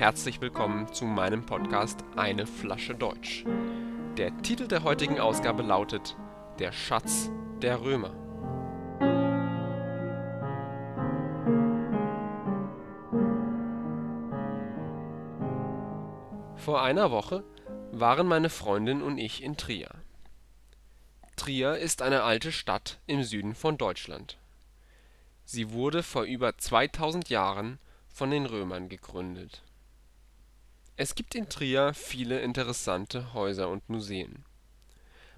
herzlich willkommen zu meinem Podcast Eine Flasche Deutsch. Der Titel der heutigen Ausgabe lautet Der Schatz der Römer. Vor einer Woche waren meine Freundin und ich in Trier. Trier ist eine alte Stadt im Süden von Deutschland. Sie wurde vor über 2000 Jahren von den Römern gegründet. Es gibt in Trier viele interessante Häuser und Museen.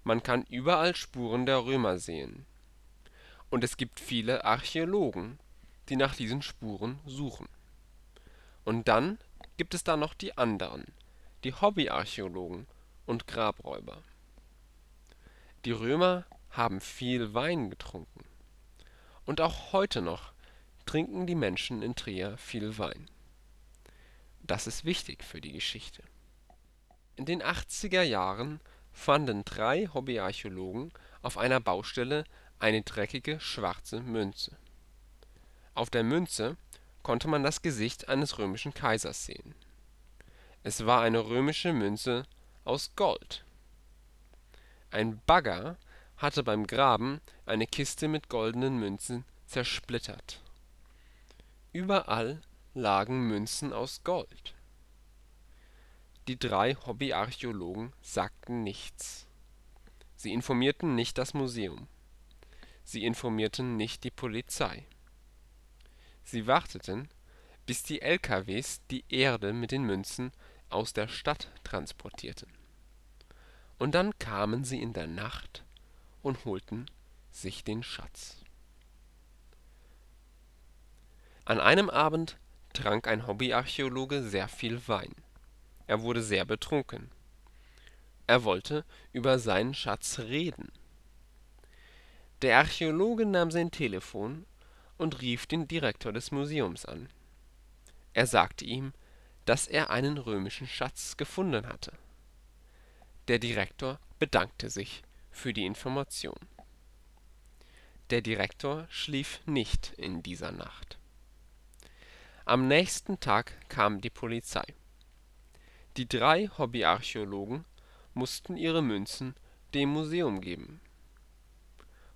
Man kann überall Spuren der Römer sehen. Und es gibt viele Archäologen, die nach diesen Spuren suchen. Und dann gibt es da noch die anderen, die Hobbyarchäologen und Grabräuber. Die Römer haben viel Wein getrunken. Und auch heute noch trinken die Menschen in Trier viel Wein. Das ist wichtig für die Geschichte. In den 80er Jahren fanden drei Hobbyarchäologen auf einer Baustelle eine dreckige schwarze Münze. Auf der Münze konnte man das Gesicht eines römischen Kaisers sehen. Es war eine römische Münze aus Gold. Ein Bagger hatte beim Graben eine Kiste mit goldenen Münzen zersplittert. Überall lagen Münzen aus Gold. Die drei Hobbyarchäologen sagten nichts. Sie informierten nicht das Museum. Sie informierten nicht die Polizei. Sie warteten, bis die LKWs die Erde mit den Münzen aus der Stadt transportierten. Und dann kamen sie in der Nacht und holten sich den Schatz. An einem Abend trank ein Hobbyarchäologe sehr viel Wein. Er wurde sehr betrunken. Er wollte über seinen Schatz reden. Der Archäologe nahm sein Telefon und rief den Direktor des Museums an. Er sagte ihm, dass er einen römischen Schatz gefunden hatte. Der Direktor bedankte sich für die Information. Der Direktor schlief nicht in dieser Nacht. Am nächsten Tag kam die Polizei. Die drei Hobbyarchäologen mussten ihre Münzen dem Museum geben.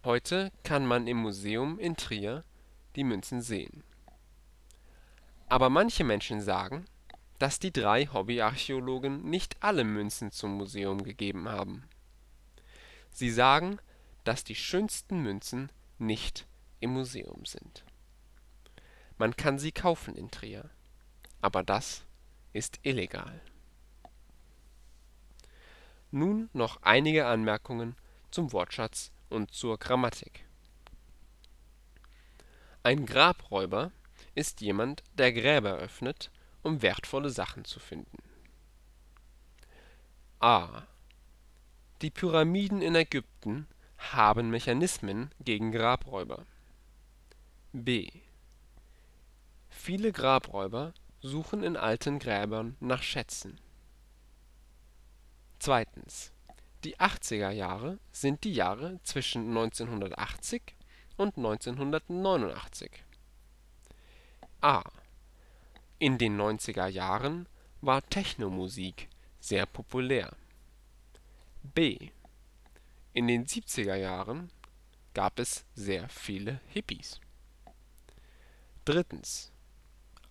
Heute kann man im Museum in Trier die Münzen sehen. Aber manche Menschen sagen, dass die drei Hobbyarchäologen nicht alle Münzen zum Museum gegeben haben. Sie sagen, dass die schönsten Münzen nicht im Museum sind man kann sie kaufen in Trier. Aber das ist illegal. Nun noch einige Anmerkungen zum Wortschatz und zur Grammatik. Ein Grabräuber ist jemand, der Gräber öffnet, um wertvolle Sachen zu finden. a. Die Pyramiden in Ägypten haben Mechanismen gegen Grabräuber. b Viele Grabräuber suchen in alten Gräbern nach Schätzen. Die 80er Jahre sind die Jahre zwischen 1980 und 1989. a: In den 90er Jahren war Techno-Musik sehr populär. b: In den 70er Jahren gab es sehr viele Hippies.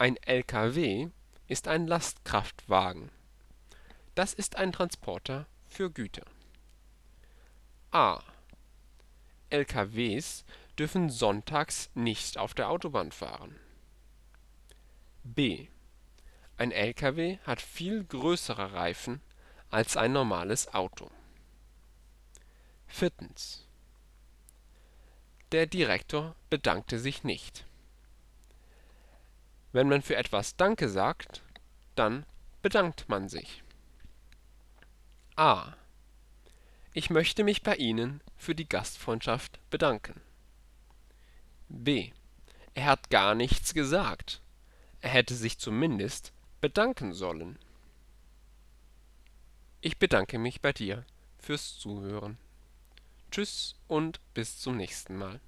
Ein LKW ist ein Lastkraftwagen. Das ist ein Transporter für Güter. a: LKWs dürfen sonntags nicht auf der Autobahn fahren. b: Ein LKW hat viel größere Reifen als ein normales Auto. Der Direktor bedankte sich nicht wenn man für etwas Danke sagt, dann bedankt man sich. a: Ich möchte mich bei Ihnen für die Gastfreundschaft bedanken. b: Er hat gar nichts gesagt. Er hätte sich zumindest bedanken sollen. Ich bedanke mich bei dir fürs Zuhören. Tschüss und bis zum nächsten Mal